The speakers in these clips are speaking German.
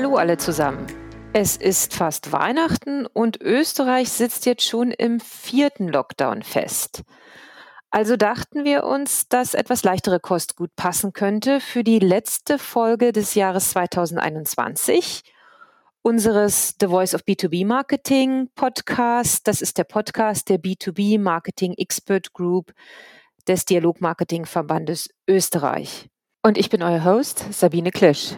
Hallo alle zusammen. Es ist fast Weihnachten und Österreich sitzt jetzt schon im vierten Lockdown fest. Also dachten wir uns, dass etwas leichtere Kost gut passen könnte für die letzte Folge des Jahres 2021 unseres The Voice of B2B Marketing Podcast. Das ist der Podcast der B2B Marketing Expert Group des Dialogmarketing Verbandes Österreich. Und ich bin euer Host, Sabine Klisch.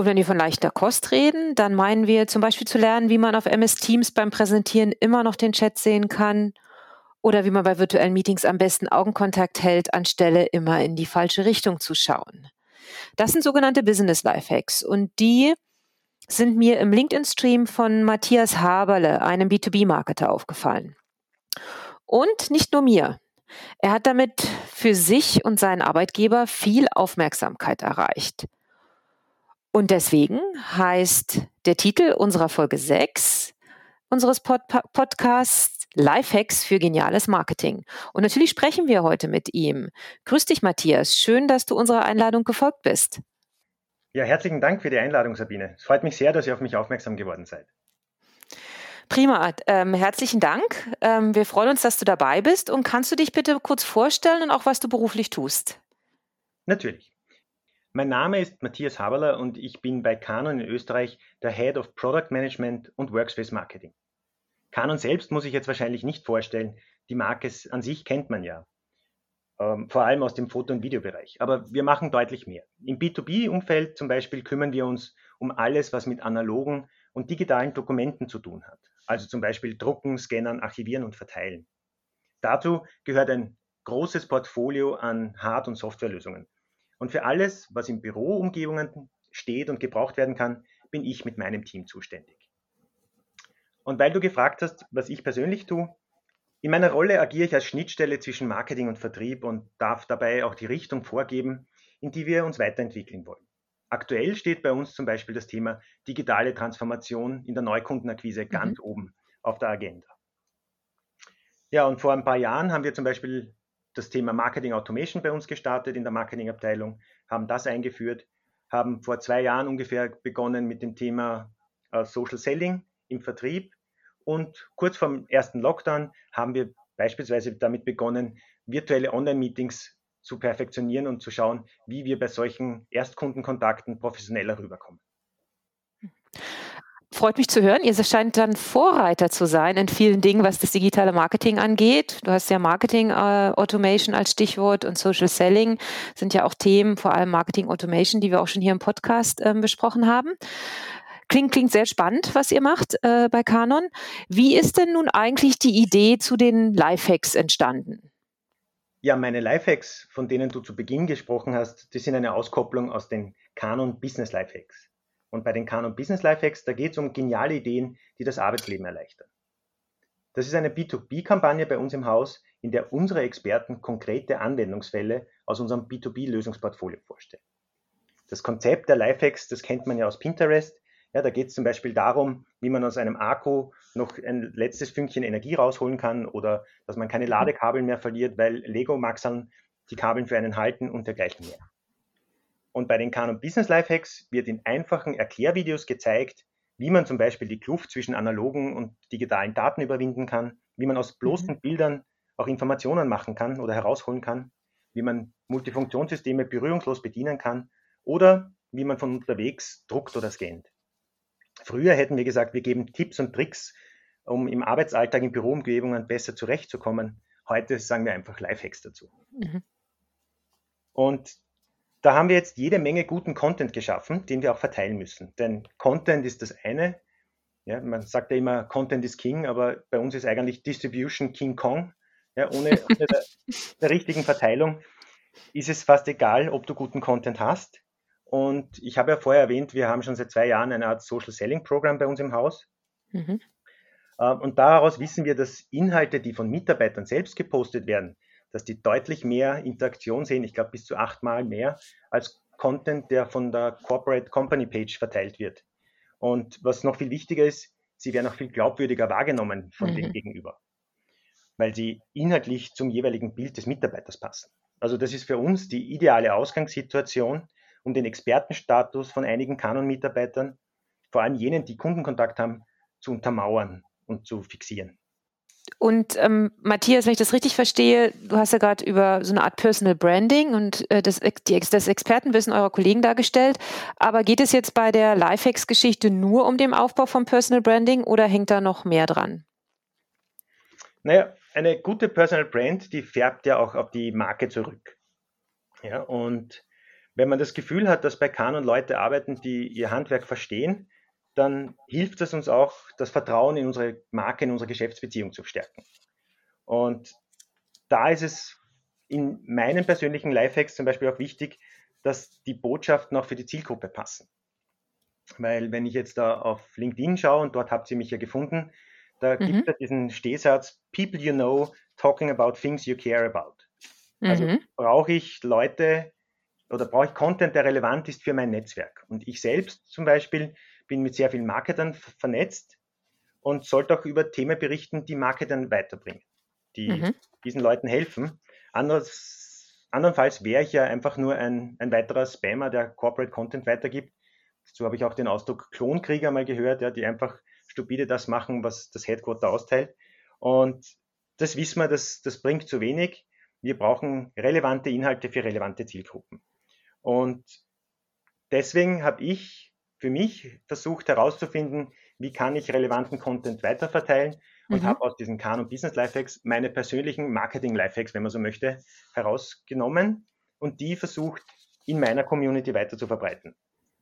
Und wenn wir von leichter Kost reden, dann meinen wir zum Beispiel zu lernen, wie man auf MS Teams beim Präsentieren immer noch den Chat sehen kann oder wie man bei virtuellen Meetings am besten Augenkontakt hält, anstelle immer in die falsche Richtung zu schauen. Das sind sogenannte Business Life Hacks und die sind mir im LinkedIn-Stream von Matthias Haberle, einem B2B-Marketer, aufgefallen. Und nicht nur mir. Er hat damit für sich und seinen Arbeitgeber viel Aufmerksamkeit erreicht. Und deswegen heißt der Titel unserer Folge 6 unseres Pod Podcasts Lifehacks für geniales Marketing. Und natürlich sprechen wir heute mit ihm. Grüß dich, Matthias. Schön, dass du unserer Einladung gefolgt bist. Ja, herzlichen Dank für die Einladung, Sabine. Es freut mich sehr, dass ihr auf mich aufmerksam geworden seid. Prima, ähm, herzlichen Dank. Ähm, wir freuen uns, dass du dabei bist. Und kannst du dich bitte kurz vorstellen und auch, was du beruflich tust? Natürlich. Mein Name ist Matthias Haberler und ich bin bei Canon in Österreich der Head of Product Management und Workspace Marketing. Canon selbst muss ich jetzt wahrscheinlich nicht vorstellen. Die Marke an sich kennt man ja. Ähm, vor allem aus dem Foto- und Videobereich. Aber wir machen deutlich mehr. Im B2B-Umfeld zum Beispiel kümmern wir uns um alles, was mit analogen und digitalen Dokumenten zu tun hat. Also zum Beispiel drucken, scannen, archivieren und verteilen. Dazu gehört ein großes Portfolio an Hard- und Softwarelösungen. Und für alles, was in Büroumgebungen steht und gebraucht werden kann, bin ich mit meinem Team zuständig. Und weil du gefragt hast, was ich persönlich tue, in meiner Rolle agiere ich als Schnittstelle zwischen Marketing und Vertrieb und darf dabei auch die Richtung vorgeben, in die wir uns weiterentwickeln wollen. Aktuell steht bei uns zum Beispiel das Thema digitale Transformation in der Neukundenakquise ganz mhm. oben auf der Agenda. Ja, und vor ein paar Jahren haben wir zum Beispiel das Thema Marketing Automation bei uns gestartet in der Marketingabteilung, haben das eingeführt, haben vor zwei Jahren ungefähr begonnen mit dem Thema äh, Social Selling im Vertrieb und kurz vor ersten Lockdown haben wir beispielsweise damit begonnen, virtuelle Online-Meetings zu perfektionieren und zu schauen, wie wir bei solchen Erstkundenkontakten professioneller rüberkommen. Freut mich zu hören. Ihr scheint dann Vorreiter zu sein in vielen Dingen, was das digitale Marketing angeht. Du hast ja Marketing äh, Automation als Stichwort und Social Selling sind ja auch Themen, vor allem Marketing Automation, die wir auch schon hier im Podcast äh, besprochen haben. Klingt, klingt sehr spannend, was ihr macht äh, bei Canon. Wie ist denn nun eigentlich die Idee zu den Lifehacks entstanden? Ja, meine Lifehacks, von denen du zu Beginn gesprochen hast, die sind eine Auskopplung aus den Canon Business Lifehacks. Und bei den Canon Business Lifehacks, da geht es um geniale Ideen, die das Arbeitsleben erleichtern. Das ist eine B2B-Kampagne bei uns im Haus, in der unsere Experten konkrete Anwendungsfälle aus unserem B2B-Lösungsportfolio vorstellen. Das Konzept der Lifehacks, das kennt man ja aus Pinterest. Ja, da geht es zum Beispiel darum, wie man aus einem Akku noch ein letztes Fünkchen Energie rausholen kann oder dass man keine Ladekabel mehr verliert, weil Lego-Maxeln die Kabeln für einen halten und dergleichen mehr. Und bei den Canon Business Lifehacks wird in einfachen Erklärvideos gezeigt, wie man zum Beispiel die Kluft zwischen analogen und digitalen Daten überwinden kann, wie man aus bloßen mhm. Bildern auch Informationen machen kann oder herausholen kann, wie man Multifunktionssysteme berührungslos bedienen kann oder wie man von unterwegs druckt oder scannt. Früher hätten wir gesagt, wir geben Tipps und Tricks, um im Arbeitsalltag in Büroumgebungen besser zurechtzukommen. Heute sagen wir einfach Lifehacks dazu. Mhm. Und da haben wir jetzt jede Menge guten Content geschaffen, den wir auch verteilen müssen. Denn Content ist das eine. Ja, man sagt ja immer, Content ist King, aber bei uns ist eigentlich Distribution King Kong. Ja, ohne, ohne der, der richtigen Verteilung ist es fast egal, ob du guten Content hast. Und ich habe ja vorher erwähnt, wir haben schon seit zwei Jahren eine Art Social Selling Programm bei uns im Haus. Mhm. Ähm, und daraus wissen wir, dass Inhalte, die von Mitarbeitern selbst gepostet werden, dass die deutlich mehr Interaktion sehen, ich glaube bis zu achtmal mehr, als Content, der von der Corporate Company Page verteilt wird. Und was noch viel wichtiger ist, sie werden auch viel glaubwürdiger wahrgenommen von mhm. dem Gegenüber, weil sie inhaltlich zum jeweiligen Bild des Mitarbeiters passen. Also das ist für uns die ideale Ausgangssituation, um den Expertenstatus von einigen Canon-Mitarbeitern vor allem jenen, die Kundenkontakt haben, zu untermauern und zu fixieren. Und ähm, Matthias, wenn ich das richtig verstehe, du hast ja gerade über so eine Art Personal Branding und äh, das, die, das Expertenwissen eurer Kollegen dargestellt. Aber geht es jetzt bei der Lifehacks-Geschichte nur um den Aufbau von Personal Branding oder hängt da noch mehr dran? Naja, eine gute Personal Brand, die färbt ja auch auf die Marke zurück. Ja, und wenn man das Gefühl hat, dass bei Canon Leute arbeiten, die ihr Handwerk verstehen, dann hilft es uns auch, das Vertrauen in unsere Marke, in unsere Geschäftsbeziehung zu stärken. Und da ist es in meinen persönlichen Lifehacks zum Beispiel auch wichtig, dass die Botschaften auch für die Zielgruppe passen. Weil wenn ich jetzt da auf LinkedIn schaue und dort habt ihr mich ja gefunden, da mhm. gibt es diesen Stehsatz, People you know talking about things you care about. Also mhm. brauche ich Leute oder brauche ich Content, der relevant ist für mein Netzwerk. Und ich selbst zum Beispiel bin mit sehr vielen Marketern vernetzt und sollte auch über Themen berichten, die Marketern weiterbringen, die mhm. diesen Leuten helfen. Anders, andernfalls wäre ich ja einfach nur ein, ein weiterer Spammer, der Corporate Content weitergibt. Dazu habe ich auch den Ausdruck Klonkrieger mal gehört, ja, die einfach stupide das machen, was das Headquarter austeilt. Und das wissen wir, das, das bringt zu wenig. Wir brauchen relevante Inhalte für relevante Zielgruppen. Und deswegen habe ich für mich versucht herauszufinden, wie kann ich relevanten Content weiterverteilen und mhm. habe aus diesen Khan und Business Lifehacks meine persönlichen Marketing Lifehacks, wenn man so möchte, herausgenommen und die versucht in meiner Community weiter zu verbreiten.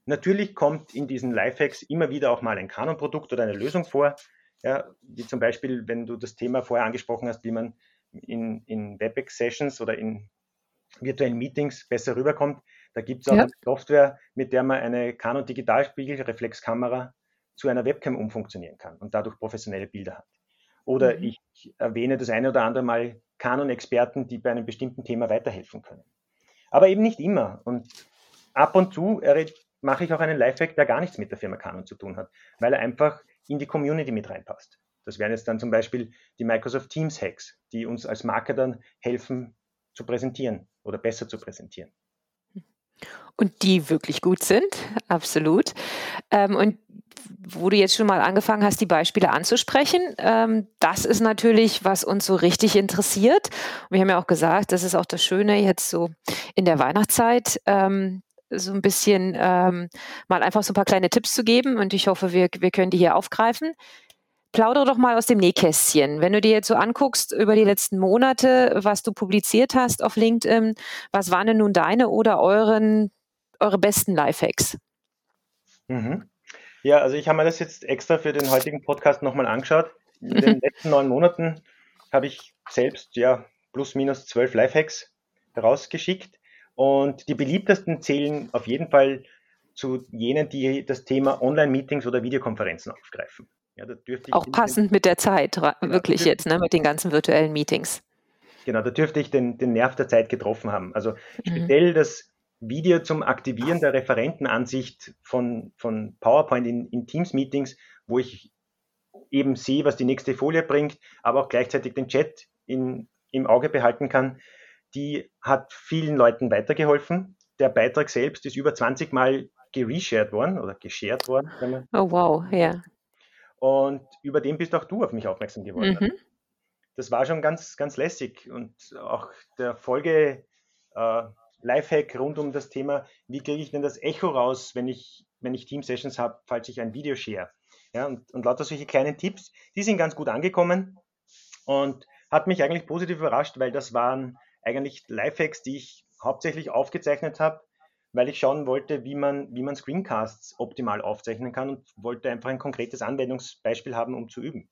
Natürlich kommt in diesen Lifehacks immer wieder auch mal ein Canon-Produkt oder eine Lösung vor, ja, wie zum Beispiel, wenn du das Thema vorher angesprochen hast, wie man in, in WebEx-Sessions oder in virtuellen Meetings besser rüberkommt, da gibt es auch ja. eine Software, mit der man eine Canon Digitalspiegel Reflexkamera zu einer Webcam umfunktionieren kann und dadurch professionelle Bilder hat. Oder mhm. ich erwähne das eine oder andere Mal Canon-Experten, die bei einem bestimmten Thema weiterhelfen können. Aber eben nicht immer. Und ab und zu mache ich auch einen Lifehack, der gar nichts mit der Firma Canon zu tun hat, weil er einfach in die Community mit reinpasst. Das wären jetzt dann zum Beispiel die Microsoft Teams Hacks, die uns als Marketern helfen zu präsentieren oder besser zu präsentieren. Und die wirklich gut sind, absolut. Ähm, und wo du jetzt schon mal angefangen hast, die Beispiele anzusprechen, ähm, das ist natürlich, was uns so richtig interessiert. Wir haben ja auch gesagt, das ist auch das Schöne jetzt so in der Weihnachtszeit. Ähm, so ein bisschen ähm, mal einfach so ein paar kleine Tipps zu geben und ich hoffe, wir, wir können die hier aufgreifen. Plaudere doch mal aus dem Nähkästchen. Wenn du dir jetzt so anguckst über die letzten Monate, was du publiziert hast auf LinkedIn, was waren denn nun deine oder euren, eure besten Lifehacks? Mhm. Ja, also ich habe mir das jetzt extra für den heutigen Podcast nochmal angeschaut. In den mhm. letzten neun Monaten habe ich selbst ja plus minus zwölf Lifehacks rausgeschickt und die beliebtesten zählen auf jeden Fall zu jenen, die das Thema Online-Meetings oder Videokonferenzen aufgreifen. Ja, auch passend mit der Zeit, genau, wirklich jetzt, ne, mit den ganzen virtuellen Meetings. Genau, da dürfte ich den, den Nerv der Zeit getroffen haben. Also mhm. speziell das Video zum Aktivieren der Referentenansicht von, von PowerPoint in, in Teams-Meetings, wo ich eben sehe, was die nächste Folie bringt, aber auch gleichzeitig den Chat in, im Auge behalten kann, die hat vielen Leuten weitergeholfen. Der Beitrag selbst ist über 20 Mal gereshared worden oder geshared worden. Oh wow, ja. Und über den bist auch du auf mich aufmerksam geworden. Mhm. Das war schon ganz, ganz lässig. Und auch der Folge äh, Lifehack rund um das Thema, wie kriege ich denn das Echo raus, wenn ich, wenn ich Team-Sessions habe, falls ich ein Video share. Ja, und, und lauter solche kleinen Tipps, die sind ganz gut angekommen und hat mich eigentlich positiv überrascht, weil das waren eigentlich Lifehacks, die ich hauptsächlich aufgezeichnet habe, weil ich schauen wollte, wie man, wie man Screencasts optimal aufzeichnen kann und wollte einfach ein konkretes Anwendungsbeispiel haben, um zu üben.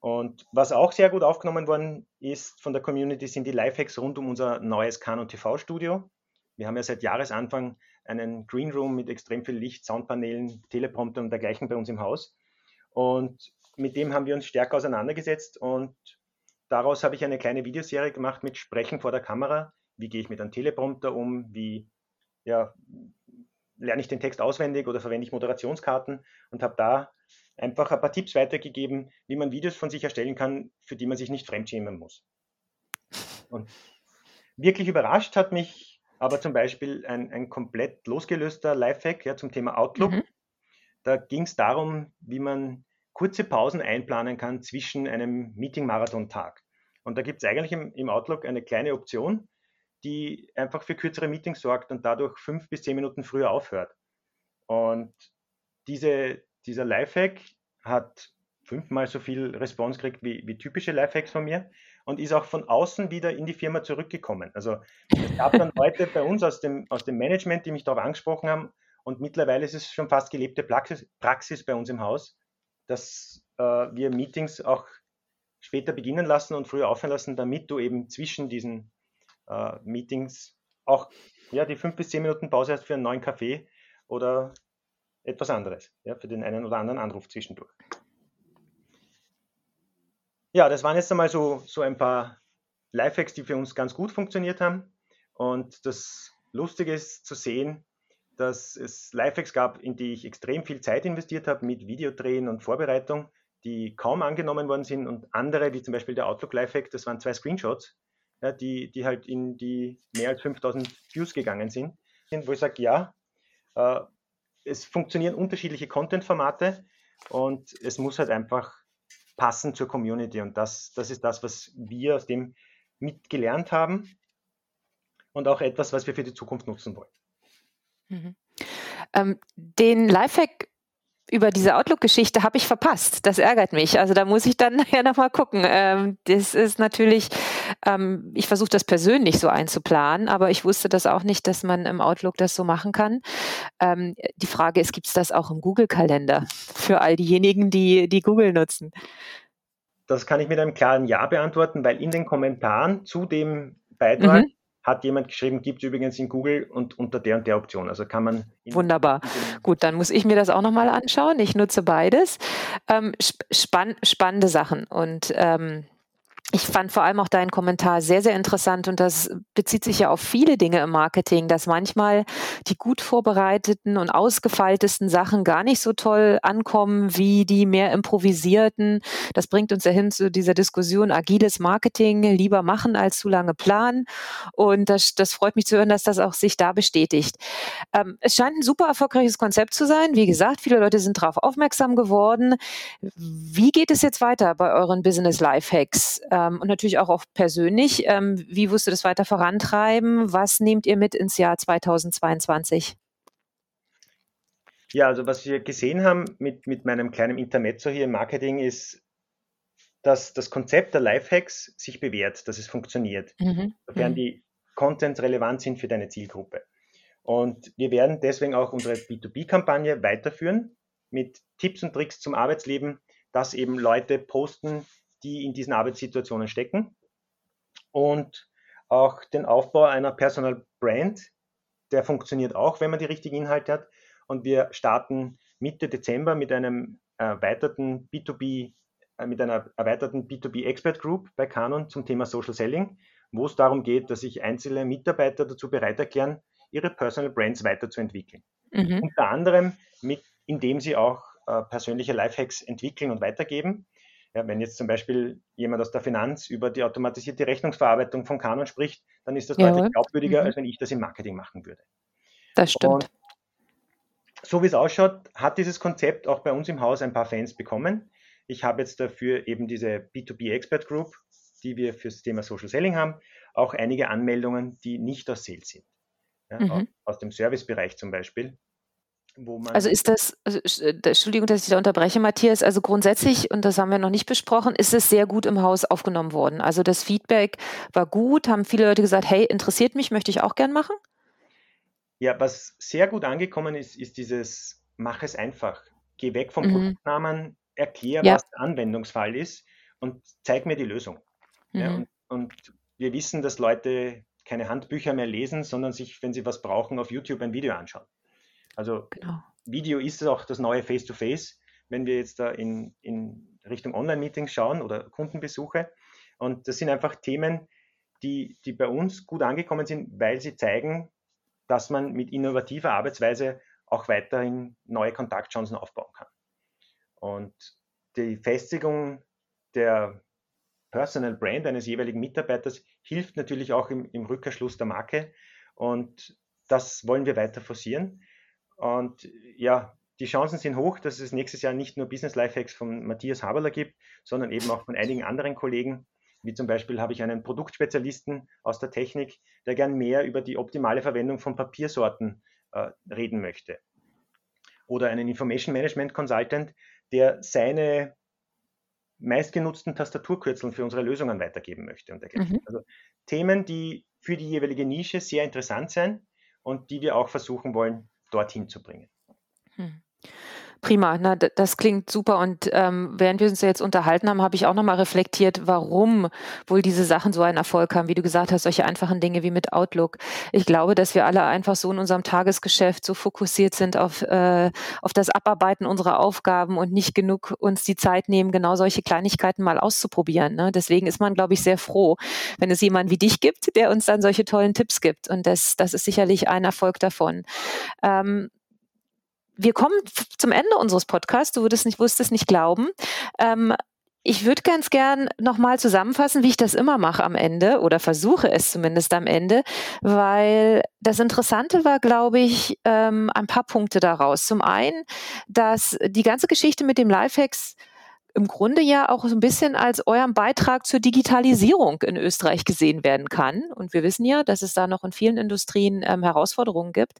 Und was auch sehr gut aufgenommen worden ist von der Community, sind die Lifehacks rund um unser neues Canon TV Studio. Wir haben ja seit Jahresanfang einen Green Room mit extrem viel Licht, Soundpanelen, Teleprompter und dergleichen bei uns im Haus. Und mit dem haben wir uns stärker auseinandergesetzt und daraus habe ich eine kleine Videoserie gemacht mit Sprechen vor der Kamera. Wie gehe ich mit einem Teleprompter um? Wie ja, lerne ich den Text auswendig oder verwende ich Moderationskarten und habe da einfach ein paar Tipps weitergegeben, wie man Videos von sich erstellen kann, für die man sich nicht fremdschämen muss. Und wirklich überrascht hat mich aber zum Beispiel ein, ein komplett losgelöster Lifehack ja, zum Thema Outlook. Mhm. Da ging es darum, wie man kurze Pausen einplanen kann zwischen einem Meeting-Marathon-Tag. Und da gibt es eigentlich im, im, Outlook eine kleine Option, die einfach für kürzere Meetings sorgt und dadurch fünf bis zehn Minuten früher aufhört. Und diese, dieser Lifehack hat fünfmal so viel Response gekriegt wie, wie typische Lifehacks von mir und ist auch von außen wieder in die Firma zurückgekommen. Also es gab dann Leute bei uns aus dem, aus dem Management, die mich darauf angesprochen haben und mittlerweile ist es schon fast gelebte Praxis, Praxis bei uns im Haus, dass äh, wir Meetings auch später beginnen lassen und früher aufhören lassen, damit du eben zwischen diesen äh, Meetings auch ja, die fünf bis zehn Minuten Pause hast für einen neuen Kaffee oder etwas anderes, ja, für den einen oder anderen Anruf zwischendurch. Ja, das waren jetzt einmal so, so ein paar Lifehacks, die für uns ganz gut funktioniert haben. Und das Lustige ist zu sehen, dass es Lifehacks gab, in die ich extrem viel Zeit investiert habe mit Videodrehen und Vorbereitung, die kaum angenommen worden sind und andere, wie zum Beispiel der Outlook Lifehack, das waren zwei Screenshots, ja, die, die halt in die mehr als 5000 Views gegangen sind, wo ich sage, ja, äh, es funktionieren unterschiedliche Content-Formate und es muss halt einfach passen zur Community und das, das ist das, was wir aus dem mitgelernt haben und auch etwas, was wir für die Zukunft nutzen wollen. Mhm. Ähm, den Lifehack über diese Outlook-Geschichte habe ich verpasst. Das ärgert mich. Also da muss ich dann nachher nochmal gucken. Ähm, das ist natürlich, ähm, ich versuche das persönlich so einzuplanen, aber ich wusste das auch nicht, dass man im Outlook das so machen kann. Ähm, die Frage ist, gibt es das auch im Google-Kalender für all diejenigen, die, die Google nutzen? Das kann ich mit einem klaren Ja beantworten, weil in den Kommentaren zu dem Beitrag mhm hat jemand geschrieben, gibt es übrigens in Google und unter der und der Option. Also kann man. Wunderbar. Gut, dann muss ich mir das auch nochmal anschauen. Ich nutze beides. Ähm, spann spannende Sachen und ähm, ich fand vor allem auch deinen Kommentar sehr, sehr interessant und das bezieht sich ja auf viele Dinge im Marketing, dass manchmal die gut vorbereiteten und ausgefeiltesten Sachen gar nicht so toll ankommen wie die mehr improvisierten. Das bringt uns ja hin zu dieser Diskussion agiles Marketing, lieber machen als zu lange planen. Und das, das freut mich zu hören, dass das auch sich da bestätigt. Ähm, es scheint ein super erfolgreiches Konzept zu sein. Wie gesagt, viele Leute sind darauf aufmerksam geworden. Wie geht es jetzt weiter bei euren Business Life Hacks? Ähm, und natürlich auch, auch persönlich. Ähm, wie wirst du das weiter vorantreiben? Was nehmt ihr mit ins Jahr 2022? Ja, also was wir gesehen haben mit, mit meinem kleinen Intermezzo hier im Marketing ist, dass das Konzept der Lifehacks sich bewährt, dass es funktioniert, mhm. sofern mhm. die Contents relevant sind für deine Zielgruppe. Und wir werden deswegen auch unsere B2B-Kampagne weiterführen mit Tipps und Tricks zum Arbeitsleben, dass eben Leute posten, die in diesen Arbeitssituationen stecken und auch den Aufbau einer Personal Brand, der funktioniert auch, wenn man die richtigen Inhalte hat. Und wir starten Mitte Dezember mit einem erweiterten B2B, äh, mit einer erweiterten B2B Expert Group bei Canon zum Thema Social Selling, wo es darum geht, dass sich einzelne Mitarbeiter dazu bereit erklären, ihre Personal Brands weiterzuentwickeln. Mhm. Unter anderem mit, indem sie auch äh, persönliche Lifehacks entwickeln und weitergeben. Ja, wenn jetzt zum Beispiel jemand aus der Finanz über die automatisierte Rechnungsverarbeitung von Canon spricht, dann ist das ja. deutlich glaubwürdiger, mhm. als wenn ich das im Marketing machen würde. Das stimmt. Und so wie es ausschaut, hat dieses Konzept auch bei uns im Haus ein paar Fans bekommen. Ich habe jetzt dafür eben diese B2B Expert Group, die wir für das Thema Social Selling haben, auch einige Anmeldungen, die nicht aus Sales sind. Ja, mhm. Aus dem Servicebereich zum Beispiel wo man. Also ist das, also, äh, Entschuldigung, dass ich da unterbreche, Matthias, also grundsätzlich, und das haben wir noch nicht besprochen, ist es sehr gut im Haus aufgenommen worden. Also das Feedback war gut, haben viele Leute gesagt, hey, interessiert mich, möchte ich auch gern machen? Ja, was sehr gut angekommen ist, ist dieses Mach es einfach. Geh weg vom mhm. Produktnamen, erklär, ja. was der Anwendungsfall ist und zeig mir die Lösung. Mhm. Ja, und, und wir wissen, dass Leute keine Handbücher mehr lesen, sondern sich, wenn sie was brauchen, auf YouTube ein Video anschauen. Also genau. Video ist auch das neue Face-to-Face, -face, wenn wir jetzt da in, in Richtung Online-Meetings schauen oder Kundenbesuche. Und das sind einfach Themen, die, die bei uns gut angekommen sind, weil sie zeigen, dass man mit innovativer Arbeitsweise auch weiterhin neue Kontaktchancen aufbauen kann. Und die Festigung der Personal Brand eines jeweiligen Mitarbeiters hilft natürlich auch im, im Rückerschluss der Marke. Und das wollen wir weiter forcieren. Und ja, die Chancen sind hoch, dass es nächstes Jahr nicht nur Business Lifehacks von Matthias Haberler gibt, sondern eben auch von einigen anderen Kollegen. Wie zum Beispiel habe ich einen Produktspezialisten aus der Technik, der gern mehr über die optimale Verwendung von Papiersorten äh, reden möchte. Oder einen Information Management Consultant, der seine meistgenutzten Tastaturkürzeln für unsere Lösungen weitergeben möchte. Und Mhm. Also Themen, die für die jeweilige Nische sehr interessant sind und die wir auch versuchen wollen, dorthin zu bringen. Hm. Prima, na, das klingt super. Und ähm, während wir uns jetzt unterhalten haben, habe ich auch nochmal reflektiert, warum wohl diese Sachen so einen Erfolg haben. Wie du gesagt hast, solche einfachen Dinge wie mit Outlook. Ich glaube, dass wir alle einfach so in unserem Tagesgeschäft so fokussiert sind auf, äh, auf das Abarbeiten unserer Aufgaben und nicht genug uns die Zeit nehmen, genau solche Kleinigkeiten mal auszuprobieren. Ne? Deswegen ist man, glaube ich, sehr froh, wenn es jemanden wie dich gibt, der uns dann solche tollen Tipps gibt. Und das, das ist sicherlich ein Erfolg davon. Ähm, wir kommen zum Ende unseres Podcasts. Du würdest nicht, wusstest nicht glauben. Ähm, ich würde ganz gern nochmal zusammenfassen, wie ich das immer mache am Ende oder versuche es zumindest am Ende, weil das Interessante war, glaube ich, ähm, ein paar Punkte daraus. Zum einen, dass die ganze Geschichte mit dem Lifehacks im Grunde ja auch so ein bisschen als euren Beitrag zur Digitalisierung in Österreich gesehen werden kann. Und wir wissen ja, dass es da noch in vielen Industrien ähm, Herausforderungen gibt,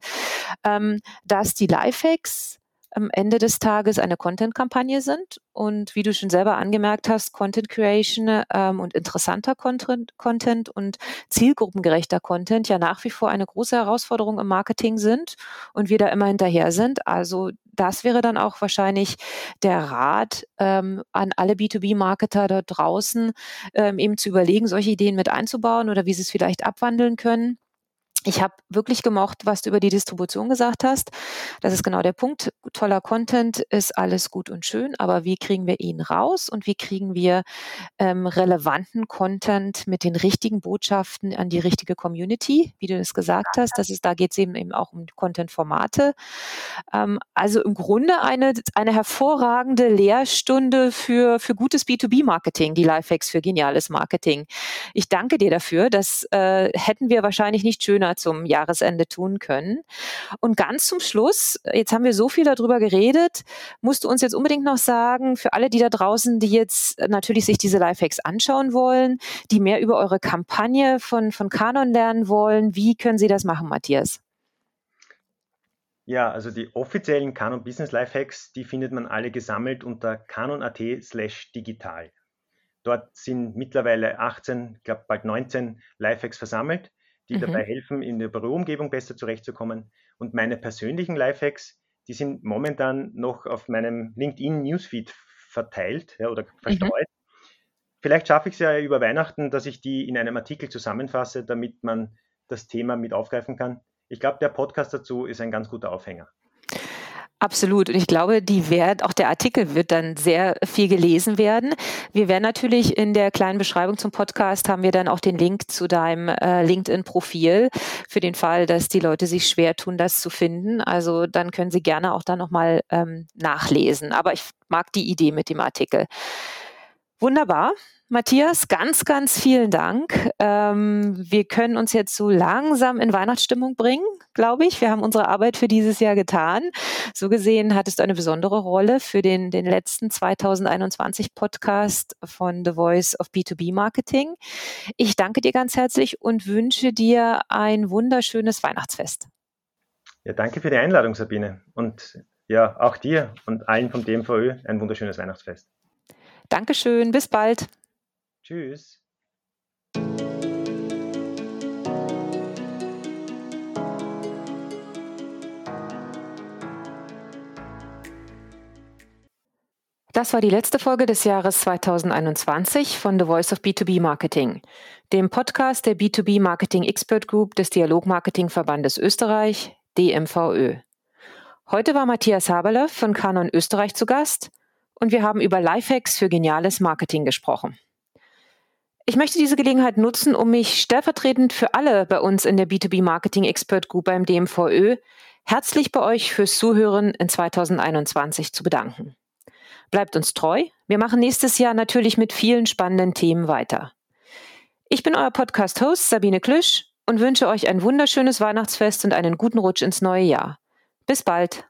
ähm, dass die Lifehacks am Ende des Tages eine Content-Kampagne sind und wie du schon selber angemerkt hast, Content Creation ähm, und interessanter Content, und zielgruppengerechter Content ja nach wie vor eine große Herausforderung im Marketing sind und wir da immer hinterher sind. Also das wäre dann auch wahrscheinlich der Rat ähm, an alle B2B-Marketer da draußen, ähm, eben zu überlegen, solche Ideen mit einzubauen oder wie sie es vielleicht abwandeln können. Ich habe wirklich gemocht, was du über die Distribution gesagt hast. Das ist genau der Punkt. Toller Content ist alles gut und schön, aber wie kriegen wir ihn raus und wie kriegen wir ähm, relevanten Content mit den richtigen Botschaften an die richtige Community, wie du das gesagt hast. Das ist, da geht es eben, eben auch um Content-Formate. Ähm, also im Grunde eine, eine hervorragende Lehrstunde für, für gutes B2B-Marketing, die Lifehacks für geniales Marketing. Ich danke dir dafür. Das äh, hätten wir wahrscheinlich nicht schöner schöner zum Jahresende tun können. Und ganz zum Schluss, jetzt haben wir so viel darüber geredet, musst du uns jetzt unbedingt noch sagen, für alle, die da draußen, die jetzt natürlich sich diese Lifehacks anschauen wollen, die mehr über eure Kampagne von, von Canon lernen wollen, wie können sie das machen, Matthias? Ja, also die offiziellen Canon Business Lifehacks, die findet man alle gesammelt unter canon.at slash digital. Dort sind mittlerweile 18, ich glaube bald 19 Lifehacks versammelt die mhm. dabei helfen, in der Büroumgebung besser zurechtzukommen. Und meine persönlichen Lifehacks, die sind momentan noch auf meinem LinkedIn Newsfeed verteilt ja, oder mhm. verstreut. Mhm. Vielleicht schaffe ich es ja über Weihnachten, dass ich die in einem Artikel zusammenfasse, damit man das Thema mit aufgreifen kann. Ich glaube, der Podcast dazu ist ein ganz guter Aufhänger. Absolut. Und ich glaube, die wird, auch der Artikel wird dann sehr viel gelesen werden. Wir werden natürlich in der kleinen Beschreibung zum Podcast haben wir dann auch den Link zu deinem äh, LinkedIn-Profil für den Fall, dass die Leute sich schwer tun, das zu finden. Also dann können Sie gerne auch da nochmal ähm, nachlesen. Aber ich mag die Idee mit dem Artikel. Wunderbar. Matthias, ganz, ganz vielen Dank. Ähm, wir können uns jetzt so langsam in Weihnachtsstimmung bringen, glaube ich. Wir haben unsere Arbeit für dieses Jahr getan. So gesehen hattest du eine besondere Rolle für den, den letzten 2021 Podcast von The Voice of B2B Marketing. Ich danke dir ganz herzlich und wünsche dir ein wunderschönes Weihnachtsfest. Ja, danke für die Einladung, Sabine. Und ja, auch dir und allen vom DMVÖ ein wunderschönes Weihnachtsfest. Dankeschön, bis bald. Tschüss. Das war die letzte Folge des Jahres 2021 von The Voice of B2B Marketing, dem Podcast der B2B Marketing Expert Group des Dialogmarketing-Verbandes Österreich, DMVÖ. Heute war Matthias Haberle von Canon Österreich zu Gast und wir haben über Lifehacks für geniales Marketing gesprochen. Ich möchte diese Gelegenheit nutzen, um mich stellvertretend für alle bei uns in der B2B Marketing Expert Group beim DMVÖ herzlich bei euch fürs Zuhören in 2021 zu bedanken. Bleibt uns treu. Wir machen nächstes Jahr natürlich mit vielen spannenden Themen weiter. Ich bin euer Podcast-Host Sabine Klüsch und wünsche euch ein wunderschönes Weihnachtsfest und einen guten Rutsch ins neue Jahr. Bis bald.